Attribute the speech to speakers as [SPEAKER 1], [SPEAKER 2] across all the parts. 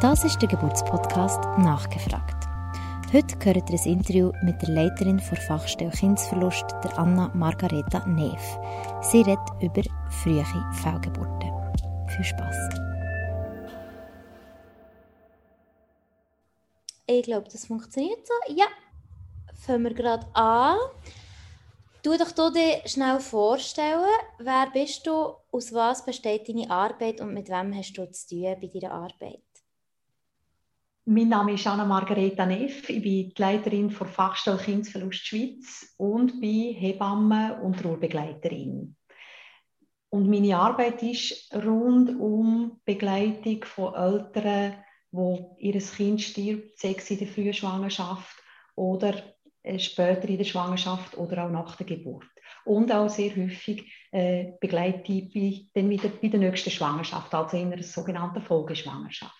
[SPEAKER 1] Das ist der Geburtspodcast Nachgefragt. Heute hört ihr ein Interview mit der Leiterin der Fachstelle Kindsverlust, der Anna Margareta Neef. Sie redet über frühe Fehlgeburten. Viel Spaß!
[SPEAKER 2] Ich glaube, das funktioniert so. Ja, fangen wir gerade an. Du doch du dir schnell vorstellen, wer bist du, aus was besteht deine Arbeit und mit wem hast du zu tun bei deiner Arbeit?
[SPEAKER 3] Mein Name ist Anna Margareta Neff. Ich bin die Leiterin der Fachstelle Kindsverlust Schweiz und bin Hebamme und Ruhrbegleiterin. Und meine Arbeit ist rund um Begleitung von Eltern, wo ihr Kind stirbt, sechs in der frühen Schwangerschaft oder später in der Schwangerschaft oder auch nach der Geburt. Und auch sehr häufig äh, begleite ich dann wieder bei der nächsten Schwangerschaft, also in einer sogenannten Folgeschwangerschaft.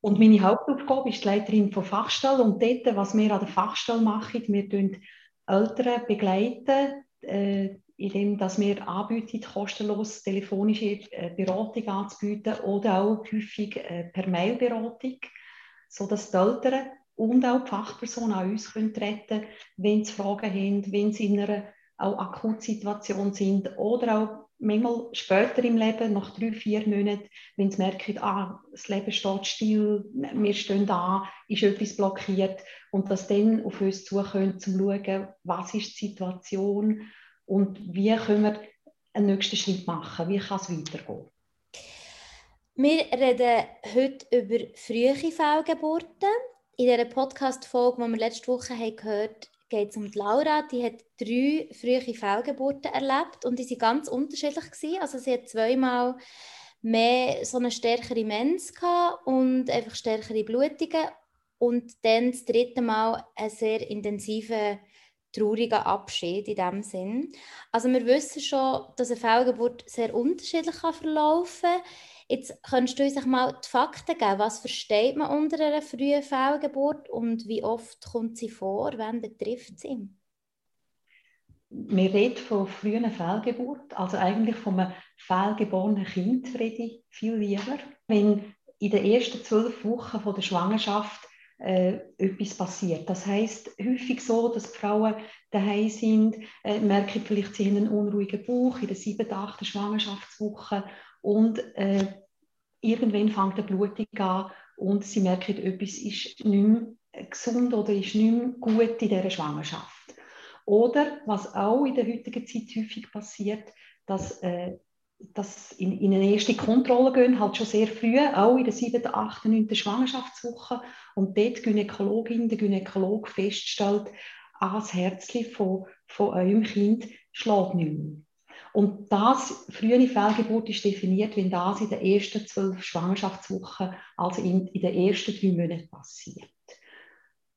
[SPEAKER 3] Und meine Hauptaufgabe ist die Leiterin von Fachstelle. Und dort, was wir an der Fachstelle machen, wir begleiten Eltern begleiten, äh, indem dass wir anbieten, kostenlos telefonische äh, Beratung anzubieten oder auch häufig äh, per Mailberatung, sodass die Eltern und auch die Fachpersonen an uns können treten wenn sie Fragen haben, wenn sie in einer auch Akutsituation sind oder auch manchmal später im Leben, nach drei, vier Monaten, wenn sie merken, ah, das Leben steht still, wir stehen da, ist etwas blockiert und dass dann auf uns zukommen, um zu schauen, was ist die Situation und wie können wir einen nächsten Schritt machen, wie kann es weitergehen.
[SPEAKER 2] Wir reden heute über frühe Fehlgeburten. In dieser Podcast-Folge, die wir letzte Woche haben gehört geht es um die Laura. Die hat drei frühe Fehlgeburten erlebt und die waren ganz unterschiedlich. Gewesen. Also sie hat zweimal mehr so eine stärkere Mens und einfach stärkere Blutungen und dann das dritte Mal einen sehr intensiven traurigen Abschied in diesem Sinn. Also wir wissen schon, dass eine Fehlgeburt sehr unterschiedlich verlaufen kann. Jetzt könntest du uns mal die Fakten geben. Was versteht man unter einer frühen Fehlgeburt und wie oft kommt sie vor? Wen betrifft sie?
[SPEAKER 3] Wir reden von frühen Fehlgeburt, also eigentlich von einem fehlgeborenen Kind rede ich viel lieber. Wenn in den ersten zwölf Wochen von der Schwangerschaft äh, etwas passiert. Das heißt häufig so, dass die Frauen daheim sind, äh, merken vielleicht, sie haben einen unruhigen Bauch in der siebten, achten Schwangerschaftswoche und äh, irgendwann fängt eine Blutung an und sie merken, etwas ist nicht mehr gesund oder ist nicht mehr gut in dieser Schwangerschaft. Oder was auch in der heutigen Zeit häufig passiert, dass, äh, dass in, in, eine erste Kontrolle gehen, halt schon sehr früh, auch in der 7., 8., 9. Schwangerschaftswoche und dort die Gynäkologin, der Gynäkolog feststellt, ah, das Herzchen von, von eurem Kind schlägt nicht mehr. Und das frühe Fehlgeburt ist definiert, wenn das in den ersten zwölf Schwangerschaftswochen, also in, in den ersten drei Monaten passiert.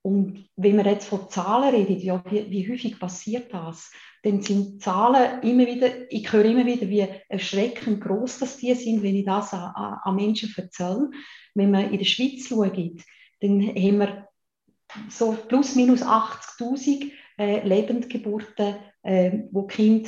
[SPEAKER 3] Und wenn wir jetzt von Zahlen reden, ja, wie, wie, häufig passiert das, dann sind Zahlen immer wieder, ich höre immer wieder, wie erschreckend groß das die sind, wenn ich das an, an Menschen erzähle. Wenn man in der Schweiz schaut, dann haben wir so plus minus 80.000 äh, Lebendgeburten, äh, wo Kind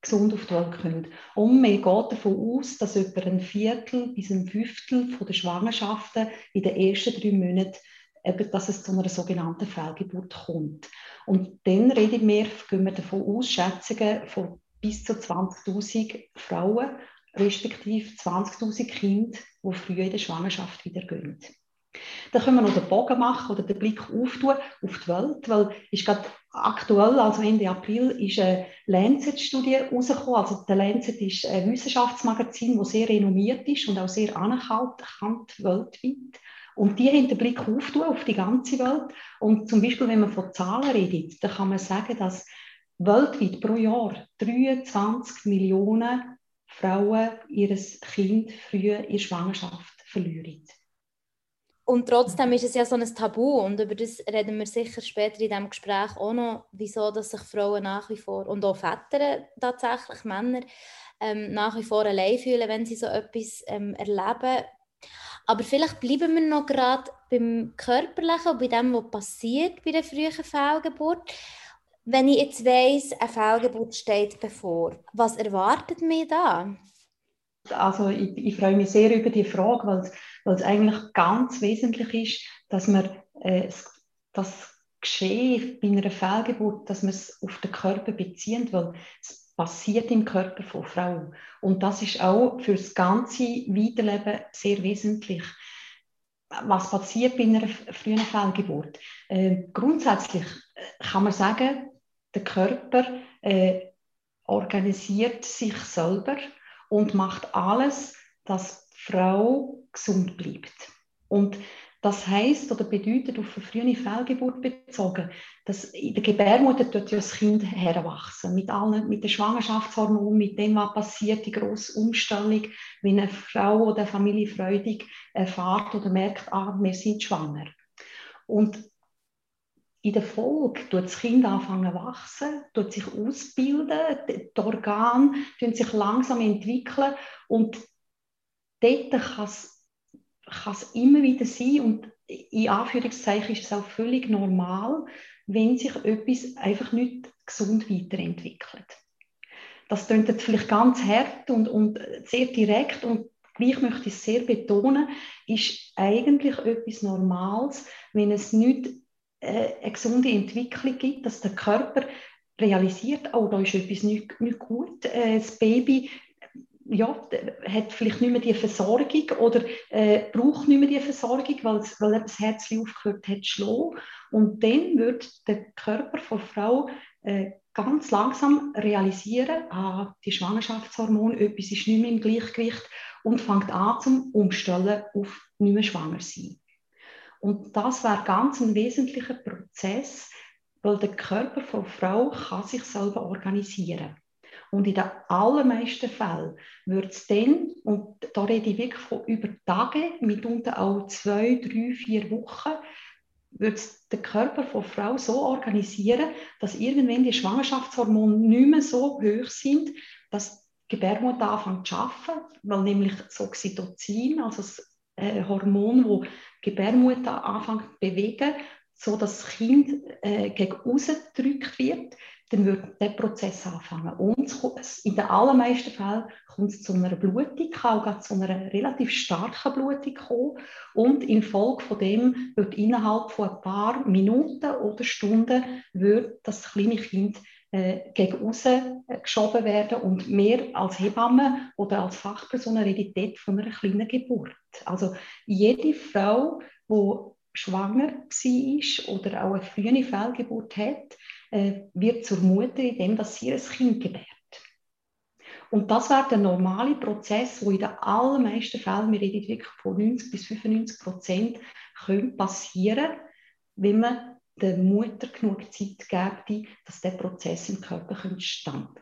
[SPEAKER 3] gesund auf die Welt kommen. Und man geht davon aus, dass etwa ein Viertel bis ein Fünftel der Schwangerschaften in den ersten drei Monaten eben, dass es zu einer sogenannten Fehlgeburt kommt. Und dann reden wir, gehen wir davon aus, Schätzungen von bis zu 20.000 Frauen, respektive 20.000 Kinder, die früh in der Schwangerschaft wieder gehen. Dann können wir noch den Bogen machen oder den Blick auf die Welt, weil ist gerade aktuell, also Ende April, ist eine Lancet-Studie herausgekommen. Also der Lancet ist ein Wissenschaftsmagazin, das sehr renommiert ist und auch sehr anerkannt weltweit. Und die haben den Blick auf die ganze Welt. Und zum Beispiel, wenn man von Zahlen redet, dann kann man sagen, dass weltweit pro Jahr 23 Millionen Frauen ihr Kind früh in Schwangerschaft verlieren.
[SPEAKER 2] Und trotzdem ist es ja so ein Tabu und über das reden wir sicher später in diesem Gespräch auch noch, wieso dass sich Frauen nach wie vor und auch Väter tatsächlich, Männer, ähm, nach wie vor allein fühlen, wenn sie so etwas ähm, erleben. Aber vielleicht bleiben wir noch gerade beim Körperlichen und bei dem, was passiert bei der frühen Fehlgeburt. Wenn ich jetzt weiss, eine Fehlgeburt steht bevor, was erwartet mich da?
[SPEAKER 3] Also ich, ich, freue mich sehr über die Frage, weil, weil es eigentlich ganz wesentlich ist, dass man äh, das Geschehen bei einer Fehlgeburt, dass man es auf den Körper bezieht, weil es passiert im Körper von Frauen. Und das ist auch für das ganze Weiterleben sehr wesentlich. Was passiert bei einer frühen Fehlgeburt? Äh, grundsätzlich kann man sagen, der Körper äh, organisiert sich selber und macht alles, dass die Frau gesund bleibt. Und das heißt oder bedeutet auf eine frühe Fehlgeburt bezogen, dass in der Gebärmutter tut ja das Kind heranwachsen. Mit allen, mit den Schwangerschaftshormonen, mit dem, was passiert, die grosse Umstellung, wenn eine Frau oder eine Familie freudig erfahrt oder merkt, ah, wir sind schwanger. Und in der Folge tut das Kind anfangen wachsen, tut sich ausbilden, die Organe sich langsam entwickeln und dort kann es kann es immer wieder sein und in Anführungszeichen ist es auch völlig normal, wenn sich etwas einfach nicht gesund weiterentwickelt. Das klingt jetzt vielleicht ganz hart und, und sehr direkt und gleich möchte ich es sehr betonen, ist eigentlich etwas Normales, wenn es nicht äh, eine gesunde Entwicklung gibt, dass der Körper realisiert, oh, da ist etwas nicht, nicht gut, äh, das Baby ja, hat vielleicht nicht mehr die Versorgung oder äh, braucht nicht mehr die Versorgung, weil, weil das Herz aufgehört hat zu. Und dann wird der Körper der Frau äh, ganz langsam realisieren, ah, die Schwangerschaftshormone, etwas ist nicht mehr im Gleichgewicht und fängt an zum Umstellen auf nicht mehr schwanger sein. Und das wäre ganz ein wesentlicher Prozess, weil der Körper der Frau kann sich selber organisieren und in den allermeisten Fällen wird es dann, und da rede ich wirklich von über Tage, mitunter auch zwei, drei, vier Wochen, wird der Körper von Frau so organisieren, dass irgendwann die Schwangerschaftshormone nicht mehr so hoch sind, dass die Gebärmutter anfängt zu arbeiten, weil nämlich das Oxytocin, also das äh, Hormon, das die Gebärmutter anfängt zu bewegen, so dass das Kind äh, gegen gedrückt wird, dann wird der Prozess anfangen. Und in den allermeisten Fällen kommt es zu einer Blutung, auch zu einer relativ starken Blutung kommen. Und infolge von dem wird innerhalb von ein paar Minuten oder Stunden wird das kleine Kind äh, gegen außen äh, geschoben werden und mehr als Hebamme oder als Fachperson dort von einer kleinen Geburt. Also jede Frau, die schwanger war oder auch eine frühe Fehlgeburt hat, äh, wird zur Mutter, indem dass sie ein Kind gebärt. Und das wäre der normale Prozess, wo in den allermeisten Fällen, wir reden wirklich von 90 bis 95 Prozent, passieren, wenn man der Mutter genug Zeit gibt, dass der Prozess im Körper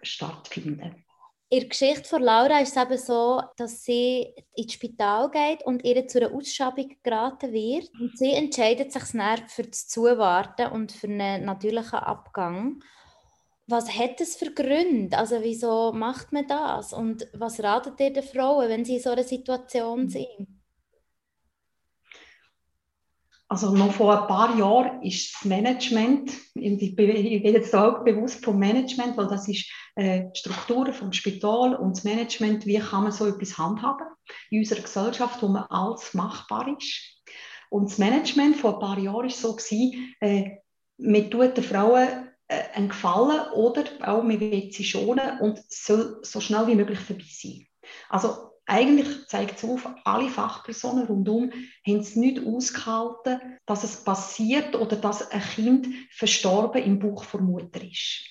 [SPEAKER 3] stattfinden kann.
[SPEAKER 2] In der Geschichte von Laura ist es eben so, dass sie ins Spital geht und ihr zu einer Ausschabung geraten wird. Und sie entscheidet sich dann für das Zuwarten und für einen natürlichen Abgang. Was hat das für Gründe? Also wieso macht man das? Und was ratet ihr den Frauen, wenn sie in so einer Situation sind?
[SPEAKER 3] Also noch vor ein paar Jahren ist das Management, ich bin jetzt auch bewusst vom Management, weil das ist äh, Strukturen vom Spital und das Management, wie kann man so etwas handhaben in unserer Gesellschaft, wo man alles machbar ist. Und das Management vor ein paar Jahren war so, gewesen, äh, man tut den Frauen äh, einen Gefallen oder auch man will sie schonen und soll so schnell wie möglich vorbei sein. Also eigentlich zeigt es auf, alle Fachpersonen rundum haben es nicht ausgehalten, dass es passiert oder dass ein Kind verstorben im Buch der Mutter ist.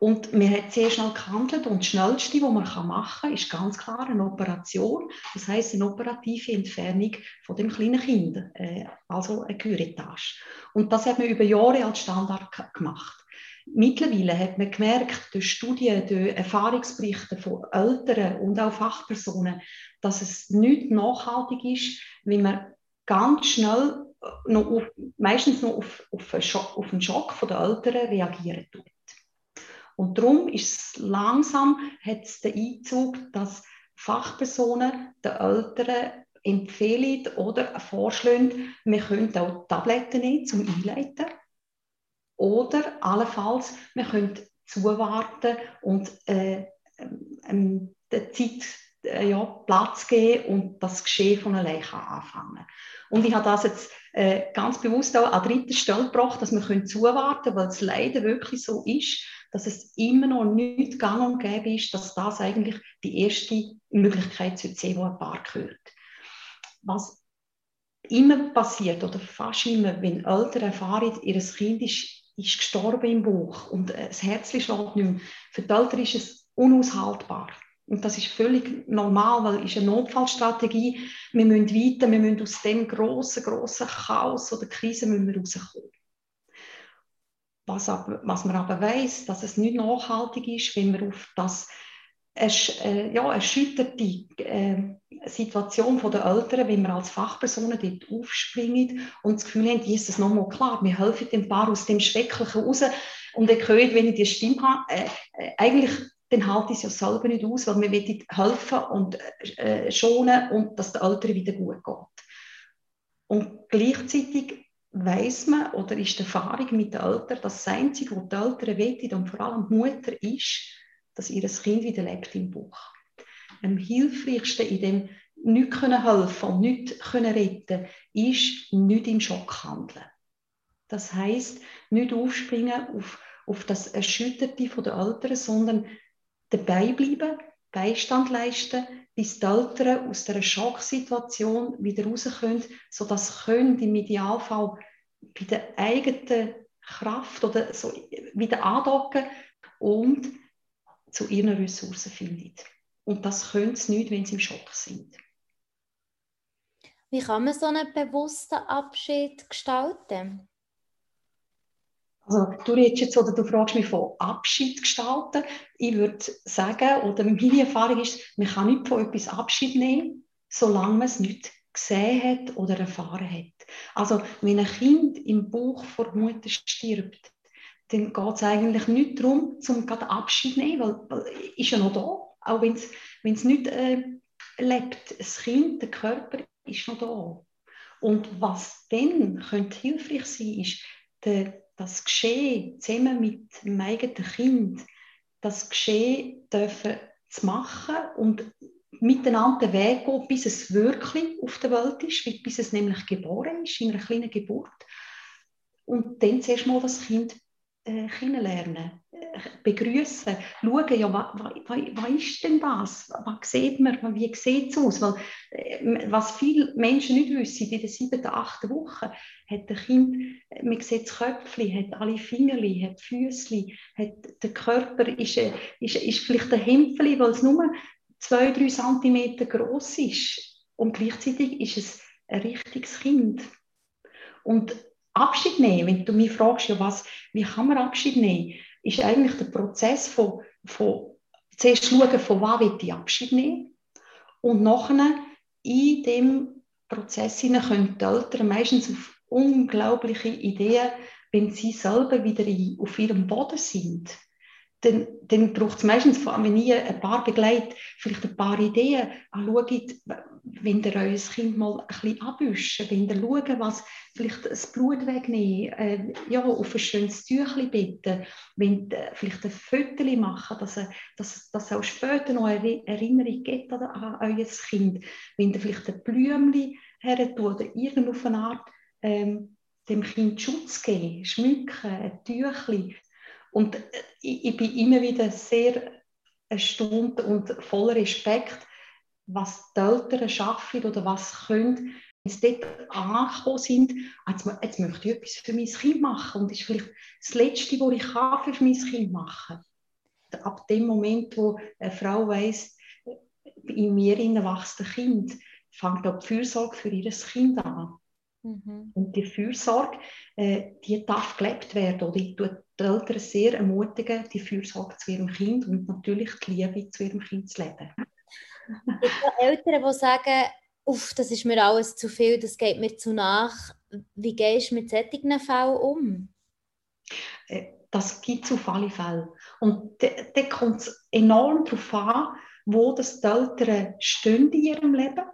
[SPEAKER 3] Und man hat sehr schnell gehandelt und das Schnellste, was man machen kann, ist ganz klar eine Operation. Das heißt eine operative Entfernung von dem kleinen Kind, äh, also eine Küretage. Und das hat man über Jahre als Standard gemacht. Mittlerweile hat man gemerkt, durch Studien, durch Erfahrungsberichte von Eltern und auch Fachpersonen, dass es nicht nachhaltig ist, wenn man ganz schnell noch auf, meistens noch auf, auf, einen Schock, auf einen Schock von den Eltern reagieren tut. Und darum ist es langsam, hat es den Einzug, dass Fachpersonen den Eltern empfehlen oder vorschlagen, wir können auch Tabletten nehmen zum Einleiten oder allenfalls, wir können zuwarten und äh, ähm, die Zeit äh, ja, Platz geben und das Geschehen von allein kann anfangen Und ich habe das jetzt äh, ganz bewusst auch an dritter Stelle gebracht, dass wir zuwarten können, weil es leider wirklich so ist, dass es immer noch nicht gang und gäbe ist, dass das eigentlich die erste Möglichkeit zu sehen, die ein Paar gehört. Was immer passiert oder fast immer, wenn Eltern erfahren, ihr Kind ist, ist gestorben im Buch und äh, das Herz schlägt nicht mehr, für die Eltern ist es unaushaltbar. Und das ist völlig normal, weil es ist eine Notfallstrategie. Wir müssen weiter, wir müssen aus dem grossen, grossen Chaos oder Krise müssen wir rauskommen. Was, aber, was man aber weiß, dass es nicht nachhaltig ist, wenn wir auf das äh, ja, erschütterte äh, Situation der Eltern, wenn wir als Fachpersonen dort aufspringen und das Gefühl haben, ist es nochmal klar, wir helfen dem Paar aus dem Schrecklichen raus und ihr hört, wenn ich die Stimme habe, äh, äh, eigentlich dann halte ich es ja selber nicht aus, weil wir wollen helfen und äh, schonen und dass der Eltern wieder gut geht. Und gleichzeitig weiß man oder ist die Erfahrung mit den Eltern, dass das Einzige, was die Eltern wollen und vor allem die Mutter ist, dass ihr Kind wieder lebt im Buch. Am hilfreichsten in dem nicht können helfen und nicht können retten, ist nicht im Schock handeln. Das heißt, nicht aufspringen auf, auf das Erschütterte der Eltern, sondern dabei bleiben, Beistand leisten, bis die Eltern aus dieser Schocksituation wieder rauskommen, sodass sie im Idealfall bei der eigenen Kraft oder so wieder andocken und zu ihren Ressourcen finden. Und das können sie nicht, wenn sie im Schock sind.
[SPEAKER 2] Wie kann man so einen bewussten Abschied gestalten?
[SPEAKER 3] Also, du redest jetzt oder du fragst mich von Abschied gestalten. Ich würde sagen, oder meine Erfahrung ist, man kann nicht von etwas Abschied nehmen, solange man es nicht gesehen hat oder erfahren hat. Also, wenn ein Kind im Buch vor Mutter stirbt, dann geht es eigentlich nicht darum, zum gerade Abschied zu nehmen, weil, weil ist ja noch da, auch wenn es nicht äh, lebt. Das Kind, der Körper ist noch da. Und was dann könnte hilfreich sein, ist, der, das Geschehen zusammen mit dem eigenen Kind, das Geschehen dürfen zu machen und miteinander den Weg gehen, bis es wirklich auf der Welt ist, bis es nämlich geboren ist, in einer kleinen Geburt. Und dann zuerst mal das Kind kennenlernen, äh, begrüßen, schauen, ja, was, ist denn das? Was sieht man? Wie sieht es aus? Weil, äh, was viele Menschen nicht wissen, in der siebten, achten Woche hat ein Kind, man sieht das Köpfchen, hat alle Fingerli, hat Füßli, hat der Körper ist, ist, ist vielleicht ein Hämpfchen, weil es nur zwei, drei Zentimeter groß ist und gleichzeitig ist es ein richtiges Kind. Und Abschied nehmen, wenn du mich fragst, ja, was, wie kann man Abschied nehmen, ist eigentlich der Prozess von, von zuerst schauen, von was will ich Abschied nehmen? Und nachher in dem Prozess können die Eltern meistens auf unglaubliche Ideen, wenn sie selber wieder auf ihrem Boden sind, dann, dann braucht es meistens, wenn ihr ein paar begleitet, vielleicht ein paar Ideen. Ah, schaut, wenn ihr euer Kind mal ein bisschen abwischen, wenn ihr schaut, was vielleicht das Blut wegnehmen, äh, ja, auf ein schönes Tüchlein bitten, wenn ihr vielleicht ein Foto machen, dass, dass, dass auch später noch eine Erinnerung gibt an, an euer Kind. Wenn ihr vielleicht ein Blümchen her oder irgendeine Art ähm, dem Kind Schutz geben, schmücken, ein Tüchlein, und äh, ich, ich bin immer wieder sehr erstaunt und voller Respekt, was die Eltern schaffen oder was können, wenn sie dort angekommen sind, jetzt, jetzt möchte ich etwas für mein Kind machen und das ist vielleicht das Letzte, was ich kann für mein Kind machen kann. Ab dem Moment, wo eine Frau weiss, in mir wächst ein Kind, fängt auch die Fürsorge für ihr Kind an. Mhm. Und die Fürsorge, äh, die darf gelebt werden. Oder ich tue die Eltern sehr ermutigen, die Fürsorge zu ihrem Kind und natürlich die Liebe zu ihrem Kind zu leben.
[SPEAKER 2] Es gibt Eltern, die sagen, Uff, das ist mir alles zu viel, das geht mir zu nach. Wie gehst du mit solchen Fällen um?
[SPEAKER 3] Äh, das gibt es auf alle Fälle. Und da kommt es enorm darauf an, wo das die Eltern stehen in ihrem Leben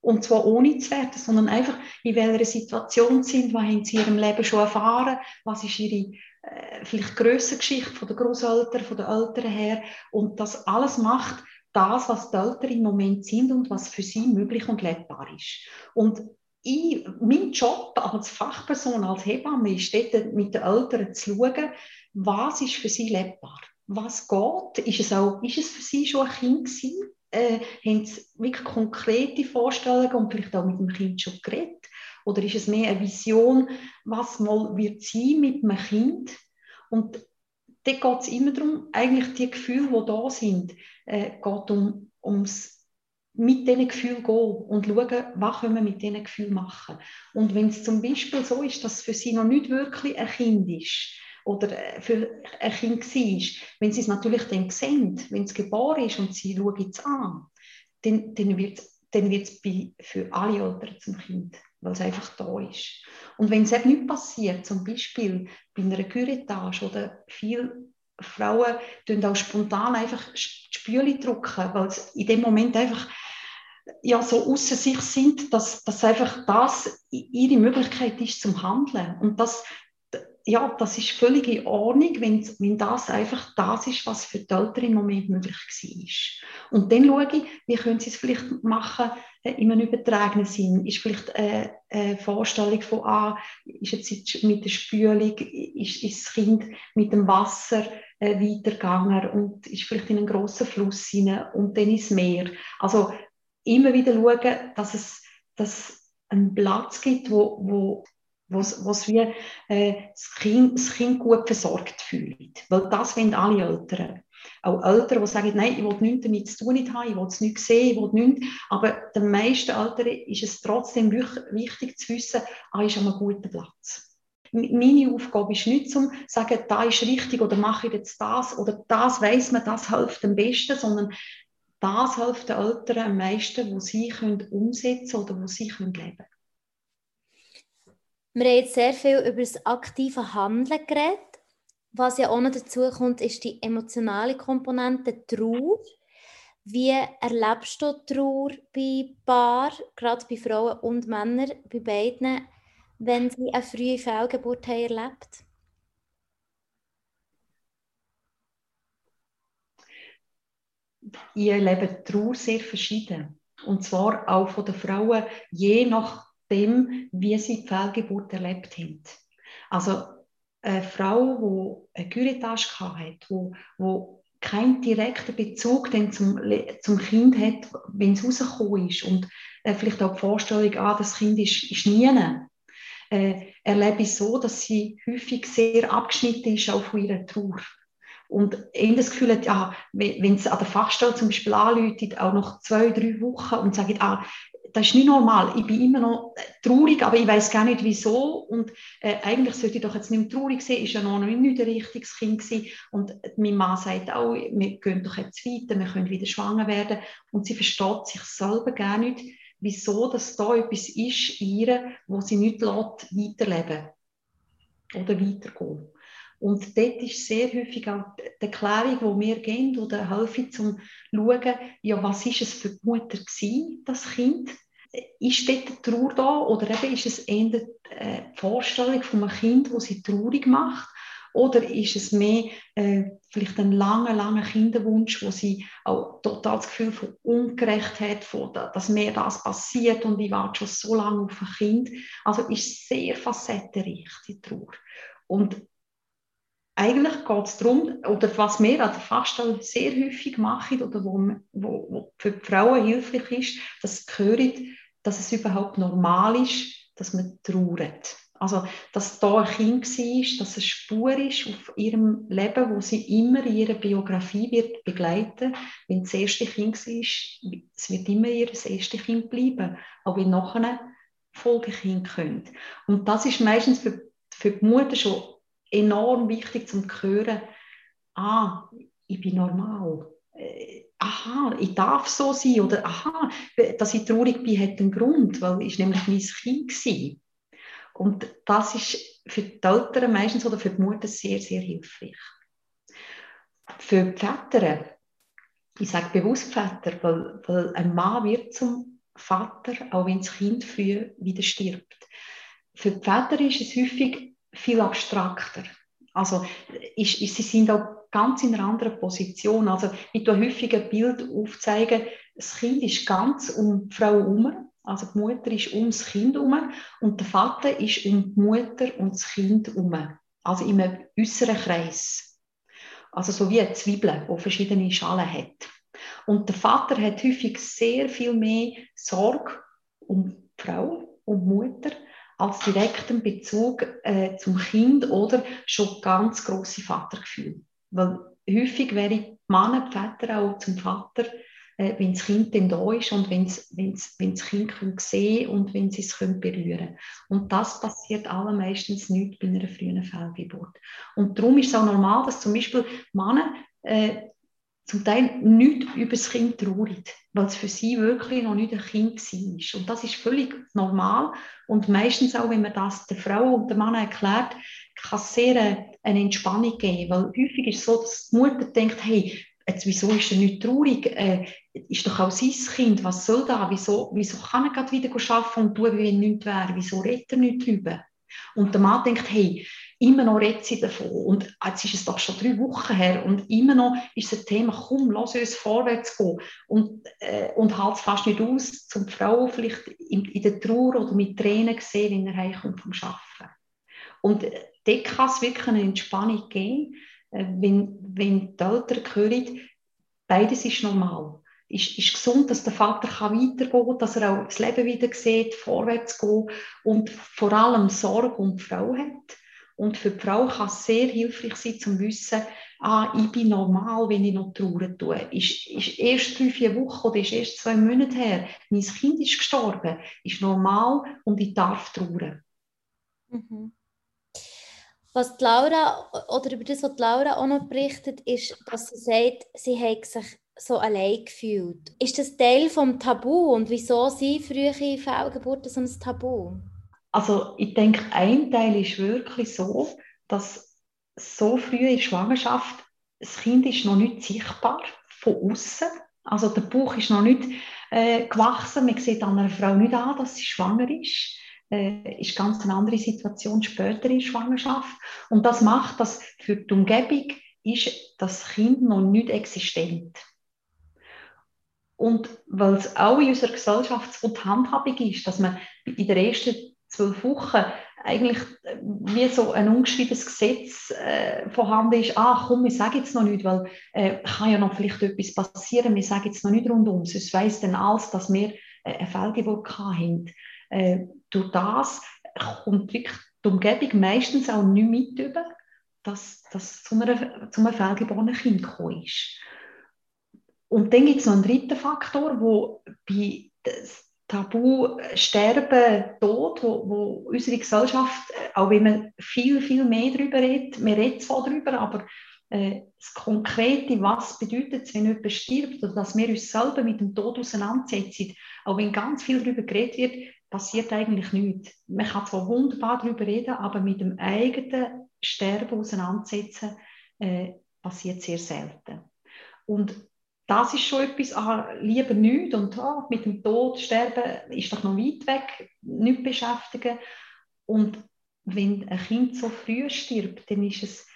[SPEAKER 3] und zwar ohne zu werten, sondern einfach, in welcher Situation sie sind, was haben sie in ihrem Leben schon erfahren, was ist ihre äh, vielleicht größere Geschichte von der Großeltern, von den Eltern her. Und das alles macht, das, was die Eltern im Moment sind und was für sie möglich und lebbar ist. Und ich, mein Job als Fachperson, als Hebamme, ist dort mit den Eltern zu schauen, was ist für sie lebbar. Was geht? Ist es, auch, ist es für sie schon ein Kind gewesen? Äh, haben sie wirklich konkrete Vorstellungen und vielleicht auch mit dem Kind schon geredet? Oder ist es mehr eine Vision, was mal wird sein mit einem Kind? Und da geht es immer darum, eigentlich die Gefühle, die da sind, äh, geht um, ums mit diesen Gefühlen gehen und schauen, was können wir mit diesen Gefühlen machen. Und wenn es zum Beispiel so ist, dass für sie noch nicht wirklich ein Kind ist oder äh, für ein Kind war, wenn sie es natürlich dann sehen, wenn es geboren ist und sie schauen es an, dann, dann wird es dann für alle Eltern zum Kind, weil es einfach da ist. Und wenn es eben nicht passiert, zum Beispiel bei einer Curettage oder viele Frauen tun auch spontan einfach die Spüle drücken, weil es in dem Moment einfach ja, so außer sich sind, dass, dass einfach das ihre Möglichkeit ist zum Handeln. Und das, ja, das ist völlig in Ordnung, wenn, wenn das einfach das ist, was für die Eltern im Moment möglich war. Und dann schaue ich, wie können sie es vielleicht machen äh, in einem übertragenen Sinn. Ist vielleicht eine, eine Vorstellung von, ah, ist jetzt mit der Spülung, ist, ist das Kind mit dem Wasser äh, weitergegangen und ist vielleicht in einen grossen Fluss hinein und dann ins Meer. Also immer wieder schauen, dass es dass einen Platz gibt, wo, wo was, was wie äh, das, kind, das Kind gut versorgt fühlt. Weil das wollen alle Eltern. Auch Eltern, die sagen, nein, ich will nichts damit zu tun haben, ich will es nicht sehen, ich will nichts. Aber den meisten Eltern ist es trotzdem wichtig zu wissen, ah, ist an einem guten Platz. Meine Aufgabe ist nicht zu sagen, da ist richtig oder mache ich jetzt das oder das weiß man, das hilft am besten, sondern das hilft den Eltern am meisten, wo sie können umsetzen oder wo sie können leben
[SPEAKER 2] Wir haben jetzt sehr viel über das aktive Handeln geredet. Was ja auch noch dazu kommt, ist die emotionale Komponente Trauer. Wie erlebst du Trauer bei Paar, gerade bei Frauen und Männern, bei beiden, wenn sie eine frühe Fehlgeburt haben erlebt
[SPEAKER 3] ich erlebe Trauer sehr verschieden. Und zwar auch von den Frauen, je nachdem, wie sie die Fehlgeburt erlebt haben. Also eine Frau, die eine Curettage hatte, wo, wo keinen direkten Bezug dann zum, zum Kind hat, wenn es rausgekommen ist. Und äh, vielleicht auch die Vorstellung, ah, das Kind ist, ist nie, äh, erlebe ich so, dass sie häufig sehr abgeschnitten ist auch von ihrer Trauer. Und eben das Gefühl hat, ja, wenn es an der Fachstelle zum Beispiel anläutet, auch noch zwei, drei Wochen und sagt, ah, das ist nicht normal, ich bin immer noch traurig, aber ich weiß gar nicht wieso. Und äh, eigentlich sollte ich doch jetzt nicht mehr traurig sein, ist ja noch nicht ein richtiges Kind gewesen. Und mein Mann sagt auch, wir gehen doch jetzt weiter, wir können wieder schwanger werden. Und sie versteht sich selber gar nicht, wieso das da etwas ist ihr, wo sie nicht lässt, weiterleben. Oder weitergehen. Und dort ist sehr häufig auch die Erklärung, die wir geben oder helfen, zum zu schauen, ja, was ist es für die Mutter gewesen, das Kind? Ist dort die Trauer da oder eben ist es eher die äh, Vorstellung von einem Kind, das sie traurig macht? Oder ist es mehr äh, vielleicht ein langer, langer Kinderwunsch, wo sie auch total das Gefühl von Ungerechtheit, von, dass mir das passiert und ich warte schon so lange auf ein Kind. Also ist sehr facettenreich, die Trauer. Und eigentlich geht es darum, oder was wir an der Fachstelle sehr häufig machen oder wo, wo, wo für die Frauen hilfreich ist, dass sie hören, dass es überhaupt normal ist, dass man trauert. Also, dass da ein Kind war, dass es Spur ist auf ihrem Leben, wo sie immer in ihrer Biografie wird begleiten. Wenn das erste Kind war, es wird immer ihr erste Kind bleiben, auch wenn nachher Folgekind können. Und das ist meistens für, für die Mutter schon enorm wichtig zum hören, ah, ich bin normal. Äh, aha, ich darf so sein. Oder aha, dass ich traurig bin, hat einen Grund, weil ich nämlich mein Kind war. Und das ist für die Eltern meistens oder für die Mutter sehr, sehr hilfreich. Für die Väter, ich sage bewusst Väter, weil, weil ein Mann wird zum Vater, auch wenn das Kind früh wieder stirbt. Für die Väter ist es häufig viel abstrakter. Also ist, ist, sie sind auch ganz in einer anderen Position. Also ich tue häufig ein Bild aufzeigen, das Kind ist ganz um die Frau herum, also die Mutter ist um das Kind herum und der Vater ist um die Mutter und das Kind herum, also im äußeren Kreis. Also so wie eine Zwiebel, die verschiedene Schalen hat. Und der Vater hat häufig sehr viel mehr Sorge um die Frau, um die Mutter, als direkten Bezug äh, zum Kind oder schon ganz große Vatergefühl. Weil häufig wäre Mann, die Väter auch zum Vater, äh, wenn das Kind dann da ist und wenn das Kind können sehen und wenn sie es können berühren Und das passiert allermeistens nicht bei einer frühen Fehlgeburt. Und darum ist es auch normal, dass zum Beispiel Männer äh, zum Teil nicht über das Kind traurig, weil es für sie wirklich noch nicht ein Kind war. Und das ist völlig normal. Und meistens auch, wenn man das der Frau und dem Mann erklärt, kann es sehr eine Entspannung geben. Weil häufig ist es so, dass die Mutter denkt, hey, jetzt, wieso ist er nicht traurig? Äh, ist doch auch sein Kind, was soll da? Wieso, wieso kann er gerade wieder arbeiten und tun, wie wenn nichts wäre? Wieso redet er nicht drüber? Und der Mann denkt, hey, immer noch redet sie davon. Und jetzt ist es doch schon drei Wochen her und immer noch ist das Thema, komm, lass uns vorwärts gehen. Und, äh, und halt es fast nicht aus, zum die Frau vielleicht in, in, der Trauer oder mit Tränen sehen, wenn er heimkommt vom Arbeiten. Und äh, dort kann es wirklich eine Entspannung geben, äh, wenn, wenn die Eltern hören, beides ist normal. Ist, ist gesund, dass der Vater kann weitergehen kann, dass er auch das Leben wieder sieht, vorwärts gehen und vor allem Sorge um die Frau hat und für die Frau kann es sehr hilfreich sein, zu wissen, ah, ich bin normal, wenn ich noch trauern tue. Ist, ist erst drei, vier Wochen oder ist erst zwei Monate her, mein Kind ist gestorben, ist normal und ich darf trauern.
[SPEAKER 2] Mhm. Was die Laura, oder über das, was die Laura auch noch berichtet, ist, dass sie sagt, sie hat sich so allein gefühlt. Ist das Teil vom Tabu und wieso sind frühe Fehlgeburten so ein Tabu?
[SPEAKER 3] Also ich denke, ein Teil ist wirklich so, dass so früh in der Schwangerschaft das Kind ist noch nicht sichtbar von außen. Also der Bauch ist noch nicht äh, gewachsen. Man sieht an einer Frau nicht an, dass sie schwanger ist. Äh, ist ganz eine andere Situation später in der Schwangerschaft. Und das macht, dass für die Umgebung ist das Kind noch nicht existent. Und weil es auch in unserer Gesellschaft so die Handhabung ist, dass man in der ersten zwölf Wochen eigentlich äh, wie so ein ungeschriebenes Gesetz äh, vorhanden ist, ah komm, wir sagen jetzt noch nicht, weil äh, kann ja noch vielleicht etwas passieren, wir sagen jetzt noch nicht rundum, sonst weiss dann alles, dass wir äh, eine Fehlgeburt haben. Äh, durch das kommt wirklich die Umgebung meistens auch nicht mit über, dass das zu, einer, zu einem fehlgeborenen Kind gekommen ist. Und dann gibt es noch einen dritten Faktor, wo bei Tabu Sterben, Tod, wo, wo unsere Gesellschaft, äh, auch wenn man viel, viel mehr darüber redet, wir reden zwar darüber, aber äh, das Konkrete, was bedeutet es, wenn jemand stirbt, oder dass wir uns selber mit dem Tod auseinandersetzen, auch wenn ganz viel darüber geredet wird, passiert eigentlich nichts. Man kann zwar wunderbar darüber reden, aber mit dem eigenen Sterben auseinandersetzen, äh, passiert sehr selten. Und das ist schon etwas, ah, lieber nicht und ah, mit dem Tod sterben ist doch noch weit weg, nicht beschäftigen. Und wenn ein Kind so früh stirbt, dann ist es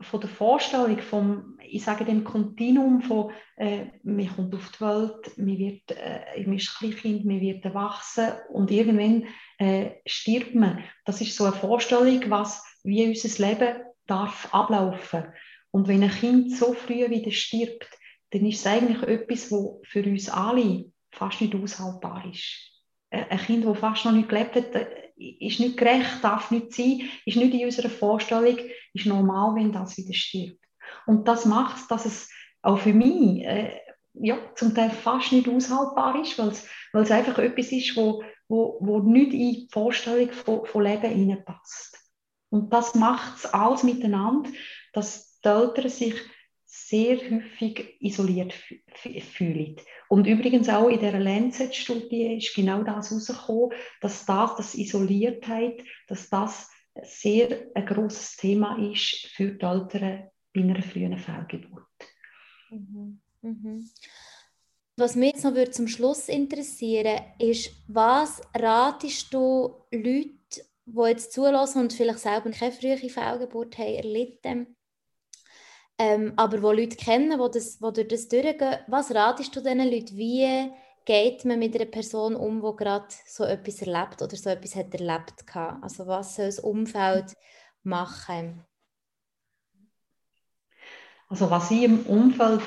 [SPEAKER 3] von der Vorstellung vom, ich sage dem Kontinuum von, äh, man kommt auf die Welt, man wird, äh, man ist Kleinkind, man wird erwachsen und irgendwann äh, stirbt man. Das ist so eine Vorstellung, was wie unser Leben darf ablaufen. Und wenn ein Kind so früh wieder stirbt, dann ist es eigentlich etwas, was für uns alle fast nicht aushaltbar ist. Ein Kind, das fast noch nicht gelebt hat, äh, ist nicht gerecht, darf nicht sein, ist nicht in unserer Vorstellung, ist normal, wenn das wieder stirbt. Und das macht es, dass es auch für mich äh, ja, zum Teil fast nicht aushaltbar ist, weil es, einfach etwas ist, wo, wo, wo nicht in die Vorstellung von, von Leben hineinpasst. Und das macht es alles miteinander, dass die Eltern sich sehr häufig isoliert fühlen. Und übrigens auch in der Lancet-Studie ist genau das herausgekommen, dass das, das Isoliertheit, dass das sehr ein großes Thema ist für die Eltern bei einer frühen Fehlgeburt.
[SPEAKER 2] Mhm. Mhm. Was mich jetzt noch zum Schluss interessieren ist, was ratest du Leuten, die jetzt zulassen und vielleicht selber keine frühe Fehlgeburt haben erlitten, ähm, aber wo Leute kennen, wo, das, wo durch das durchgehen. Was ratest du diesen Leuten? Wie geht man mit einer Person um, die gerade so etwas erlebt oder so etwas hat erlebt hat? Also was soll das Umfeld machen?
[SPEAKER 3] Also was ich im Umfeld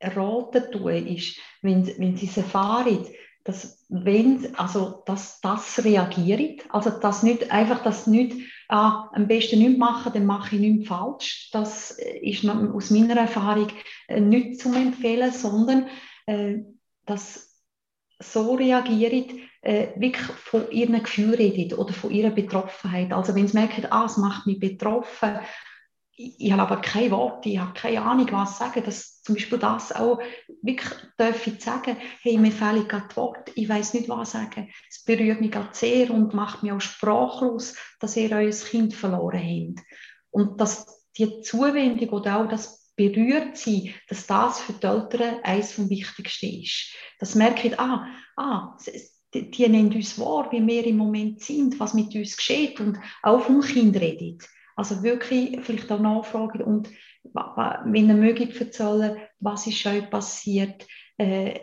[SPEAKER 3] raten tue, ist, wenn, wenn sie es erfahren, dass wenn, also dass das reagiert, also dass nicht einfach das nicht ah, am besten nicht machen, dann mache ich nichts falsch. Das ist aus meiner Erfahrung äh, nicht zu empfehlen, sondern äh, dass so reagiert, äh, wirklich von ihren Gefühlen redet oder von ihrer Betroffenheit. Also wenn sie merken, ah, es macht mich betroffen, ich, ich habe aber kein Wort, ich habe keine Ahnung, was sagen, dass zum Beispiel das auch wirklich darf ich sagen, hey, mir fehlen gerade Worte, ich weiß nicht, was sagen. Es berührt mich gerade sehr und macht mich auch sprachlos, dass ihr euer Kind verloren habt. Und dass die Zuwendung oder auch das berührt sein, dass das für die Eltern eines vom Wichtigsten ist. Das merke ich, ah, ah, die, die nehmen uns wahr, wie wir im Moment sind, was mit uns geschieht und auch vom Kind redet. Also wirklich vielleicht auch nachfragen und wenn ihr mögt erzählen, was ist euch passiert, äh,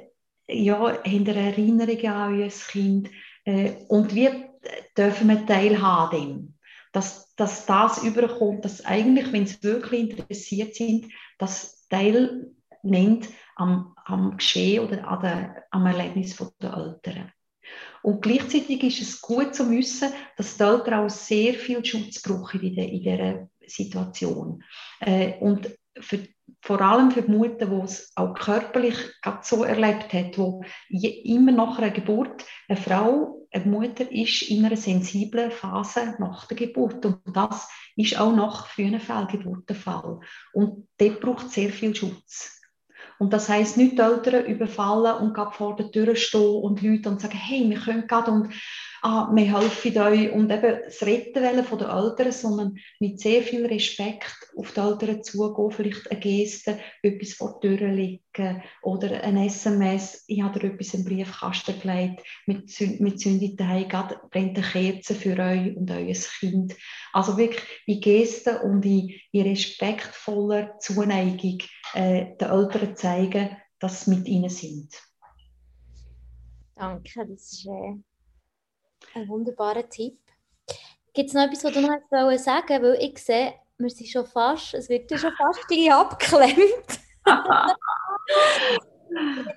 [SPEAKER 3] ja, habt ihr Erinnerungen an euer Kind? Äh, und wie dürfen wir teilhaben dass, dass das überkommt, dass eigentlich, wenn sie wirklich interessiert sind, das teilnimmt am, am Geschehen oder an der, am Erlebnis der Eltern. Und gleichzeitig ist es gut zu wissen, dass die Eltern auch sehr viel Schutz brauchen in, dieser Situation. Äh, und für, vor allem für die Mutter, die es auch körperlich so erlebt hat, wo immer nach einer Geburt eine Frau, eine Mutter ist in einer sensiblen Phase nach der Geburt. Und das ist auch nach frühen Fehlgeburten der Fall. Und dort braucht sehr viel Schutz. Und das heißt nicht die Eltern überfallen und vor der Tür stehen und Leute und sagen, hey, wir können gerade und ah, wir helfen euch und eben das Retten von den Eltern, sondern mit sehr viel Respekt auf die Eltern zugehen, vielleicht eine Geste, etwas vor die Tür legen oder ein SMS, ich habe dir etwas im Briefkasten gelegt, mit, mit gerade brennt eine Kerze für euch und euer Kind. Also wirklich in Gesten und in, in respektvoller Zuneigung äh, den Eltern zeigen, dass sie mit ihnen sind.
[SPEAKER 2] Danke, das ist äh, ein wunderbarer Tipp. Gibt es noch etwas, was du noch sagen Weil ich sehe, wir sind schon fast, es wird schon fast gleich abgeklemmt.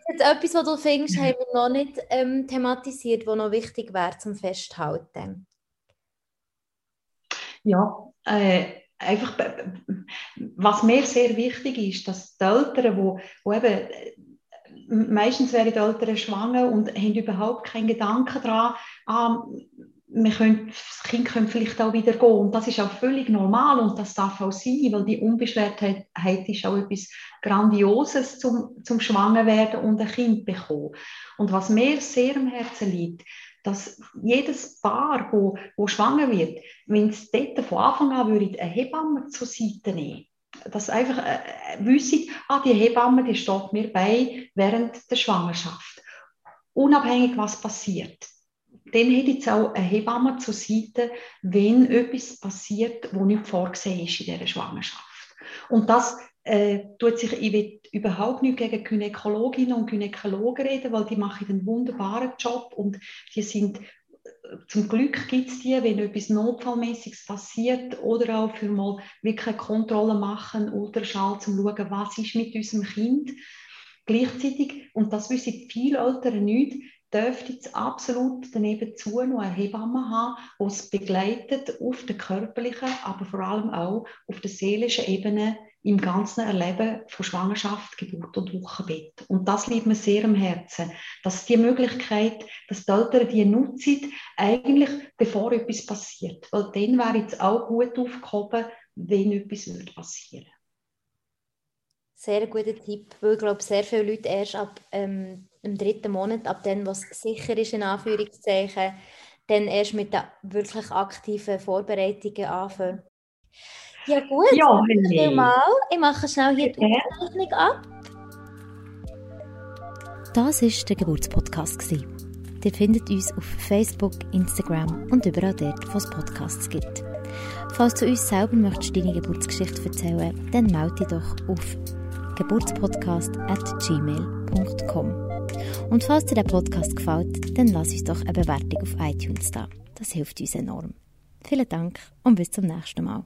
[SPEAKER 2] Jetzt etwas, was du findest, haben wir noch nicht ähm, thematisiert, was noch wichtig wäre zum Festhalten.
[SPEAKER 3] Ja, äh, einfach, was mir sehr wichtig ist, dass die Eltern, wo, wo eben meistens werden die Eltern schwanger und haben überhaupt keinen Gedanken daran, ah, wir können, das Kind könnte vielleicht auch wieder gehen. Und das ist auch völlig normal und das darf auch sein, weil die Unbeschwertheit ist auch etwas Grandioses zum, zum Schwangerwerden und ein Kind bekommen. Und was mir sehr am Herzen liegt, dass jedes Paar, wo, wo schwanger wird, wenn es dort von Anfang an würde, eine Hebamme zur Seite nehmen dass einfach äh, äh, wissen, ah, die Hebamme, die steht mir bei während der Schwangerschaft. Unabhängig, was passiert. Dann hätte jetzt auch eine Hebamme zur Seite, wenn etwas passiert, wo nicht vorgesehen ist in dieser Schwangerschaft. Und das äh, tut sich, ich will überhaupt nicht gegen Gynäkologinnen und Gynäkologen reden, weil die machen einen wunderbaren Job und die sind zum Glück gibt es die, wenn etwas Notfallmäßiges passiert oder auch für mal wirklich Kontrolle machen, Ultraschall, um zu schauen, was ist mit unserem Kind. Gleichzeitig, und das wissen viele Eltern nicht, dürfte es absolut daneben zu noch eine Hebamme haben, die es begleitet auf der körperlichen, aber vor allem auch auf der seelischen Ebene im ganzen Erleben von Schwangerschaft, Geburt und Wochenbett. Und das liegt mir sehr am Herzen, dass die Möglichkeit, dass die Eltern die nutzen, eigentlich bevor etwas passiert. Weil dann wäre es auch gut aufgehoben, wenn etwas würde
[SPEAKER 2] Sehr guter Tipp, weil ich glaube, sehr viele Leute erst ab ähm, dem dritten Monat, ab dem, was sicher ist, in Anführungszeichen, dann erst mit den wirklich aktiven Vorbereitungen anfangen. Ja gut, ja, mal. Ich mache schnell hier die Aufzeichnung ab.
[SPEAKER 1] Das war der Geburtspodcast. Ihr findet uns auf Facebook, Instagram und überall dort, wo es Podcasts gibt.
[SPEAKER 2] Falls du uns selber möchtest deine Geburtsgeschichte erzählen, dann melde dich doch auf geburtspodcast.gmail.com. Und falls dir der Podcast gefällt, dann lass uns doch eine Bewertung auf iTunes da. Das hilft uns enorm. Vielen Dank und bis zum nächsten Mal.